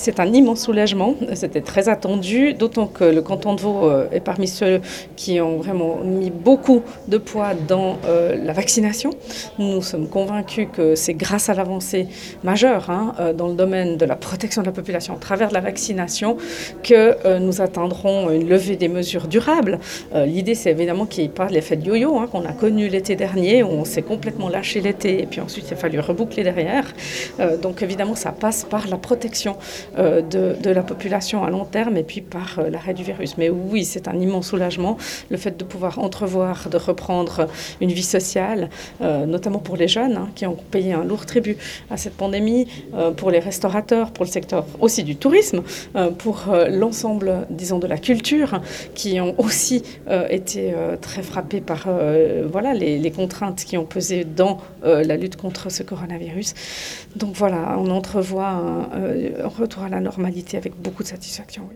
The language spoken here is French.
C'est un immense soulagement, c'était très attendu, d'autant que le canton de Vaud euh, est parmi ceux qui ont vraiment mis beaucoup de poids dans euh, la vaccination. Nous sommes convaincus que c'est grâce à l'avancée majeure hein, euh, dans le domaine de la protection de la population à travers la vaccination que nous atteindrons une levée des mesures durables. L'idée, c'est évidemment qu'il n'y ait pas l'effet de yo-yo hein, qu'on a connu l'été dernier, où on s'est complètement lâché l'été et puis ensuite il a fallu reboucler derrière. donc évidemment, ça passe par la protection euh, de, la population à long terme et puis par euh, l'arrêt du virus. Mais oui, c'est un immense soulagement, le fait de pouvoir entrevoir, de reprendre une vie sociale, euh, notamment pour les jeunes hein, qui ont payé un lourd tribut à cette pandémie, pour les restaurateurs, pour le secteur aussi du tourisme, pour l'ensemble, disons, de la culture, qui ont aussi été très frappés par voilà, les, contraintes qui ont pesé dans la lutte contre ce coronavirus. Donc voilà, on entrevoit un, un retour à la normalité avec beaucoup de satisfaction.